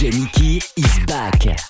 Jenny is back.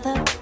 another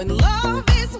When love is